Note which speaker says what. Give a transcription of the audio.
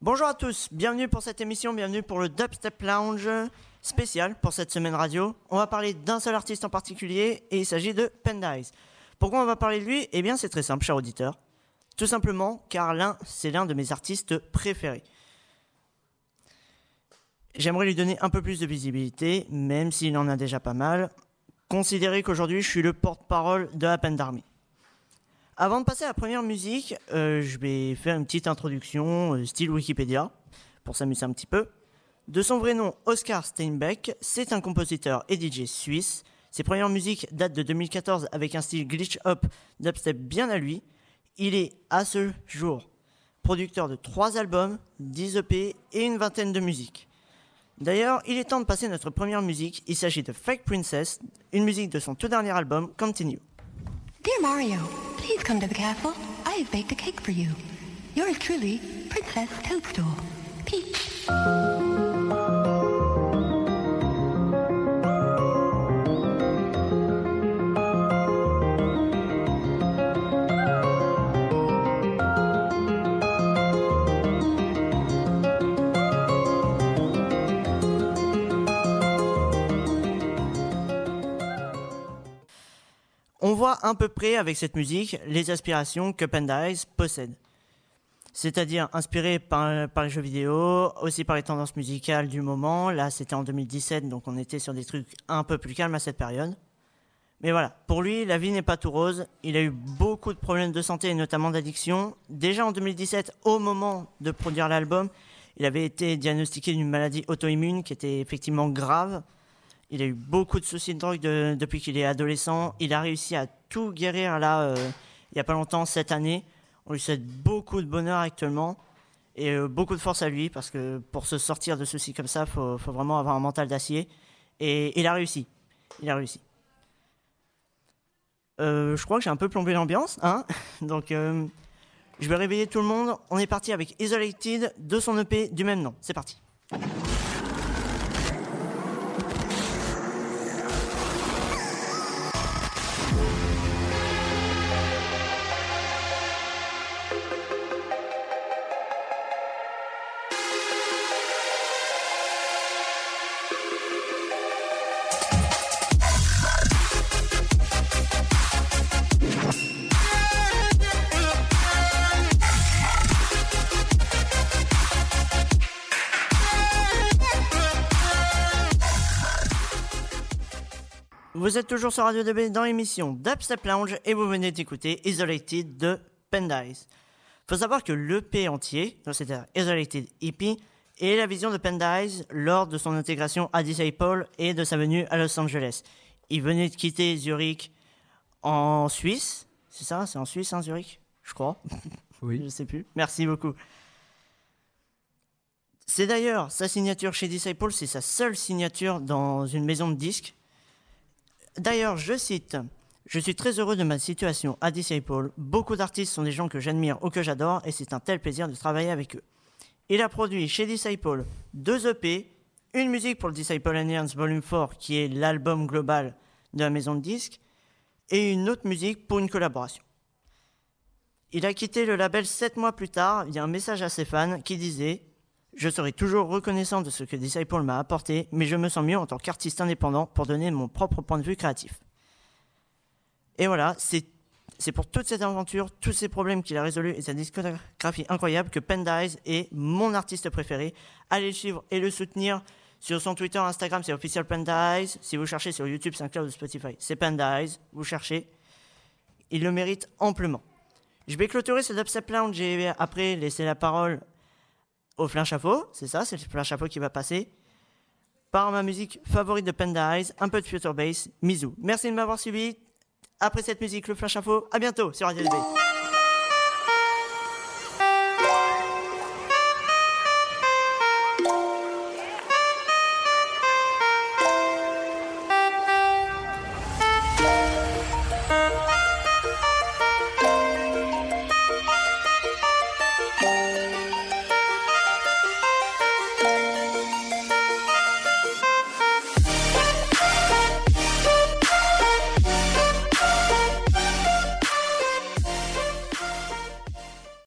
Speaker 1: Bonjour à tous, bienvenue pour cette émission, bienvenue pour le Dubstep Lounge spécial pour cette semaine radio. On va parler d'un seul artiste en particulier et il s'agit de Pendize. Pourquoi on va parler de lui? Eh bien c'est très simple, cher auditeur. Tout simplement car l'un, c'est l'un de mes artistes préférés. J'aimerais lui donner un peu plus de visibilité, même s'il en a déjà pas mal. Considérez qu'aujourd'hui je suis le porte-parole de la Army. Avant de passer à la première musique, euh, je vais faire une petite introduction, euh, style Wikipédia, pour s'amuser un petit peu. De son vrai nom, Oscar Steinbeck, c'est un compositeur et DJ suisse. Ses premières musiques datent de 2014 avec un style glitch hop dubstep bien à lui. Il est, à ce jour, producteur de 3 albums, 10 EP et une vingtaine de musiques. D'ailleurs, il est temps de passer notre première musique. Il s'agit de Fake Princess, une musique de son tout dernier album, Continue.
Speaker 2: Dear Mario, please come to the castle. I have baked a cake for you. Yours truly, Princess Toadstool. Peach.
Speaker 1: On voit à peu près avec cette musique les aspirations que Pendize possède. C'est-à-dire inspiré par, par, les jeux vidéo, aussi par les tendances musicales du moment. Là, c'était en 2017, donc on était sur des trucs un peu plus calmes à cette période. Mais voilà, pour lui, la vie n'est pas tout rose. Il a eu beaucoup de problèmes de santé et notamment d'addiction. Déjà en 2017, au moment de produire l'album, il avait été diagnostiqué d'une maladie auto-immune qui était effectivement grave. Il a eu beaucoup de soucis de drogue depuis qu'il est adolescent. Il a réussi à tout guérir là, euh, il n'y a pas longtemps, cette année. On lui souhaite beaucoup de bonheur actuellement et euh, beaucoup de force à lui parce que pour se sortir de ceci comme ça, faut, faut vraiment avoir un mental d'acier. Et il a réussi. Il a réussi. Euh, je crois que j'ai un peu plombé l'ambiance, hein Donc, je vais réveiller tout le monde. On est parti avec Isolated de son EP du même nom. C'est parti. Vous êtes toujours sur Radio DB dans l'émission Dubstep Lounge et vous venez d'écouter Isolated de Pendize. Faut savoir que l'EP entier, c'est-à-dire Isolated EP, est la vision de Pendize lors de son intégration à Disciple et de sa venue à Los Angeles. Il venait de quitter Zurich en Suisse. C'est ça? C'est en Suisse, hein, Zurich? Je crois.
Speaker 3: Oui.
Speaker 1: Je sais plus. Merci beaucoup. C'est d'ailleurs sa signature chez Disciple, c'est sa seule signature dans une maison de disques. D'ailleurs, je cite Je suis très heureux de ma situation à Disciple. Beaucoup d'artistes sont des gens que j'admire ou que j'adore et c'est un tel plaisir de travailler avec eux. Il a produit chez Disciple deux EP, une musique pour le Disciple Alliance Volume 4 qui est l'album global de la maison de disques et une autre musique pour une collaboration. Il a quitté le label sept mois plus tard via un message à ses fans qui disait je serai toujours reconnaissant de ce que Disciple m'a apporté, mais je me sens mieux en tant qu'artiste indépendant pour donner mon propre point de vue créatif. Et voilà, c'est pour toute cette aventure, tous ces problèmes qu'il a résolus et sa discographie incroyable que Pendize est mon artiste préféré. Allez le suivre et le soutenir sur son Twitter, Instagram, c'est official Pendize. Si vous cherchez sur YouTube, SoundCloud ou Spotify, c'est Pendize. Vous cherchez. Il le mérite amplement. Je vais clôturer ce Dubstep Lounge et après laisser la parole au Flin Chapeau, c'est ça, c'est le Flin Chapeau qui va passer, par ma musique favorite de Pendize, un peu de Future Bass, Mizu. Merci de m'avoir suivi. Après cette musique, le Flin Chapeau, à bientôt sur Radio.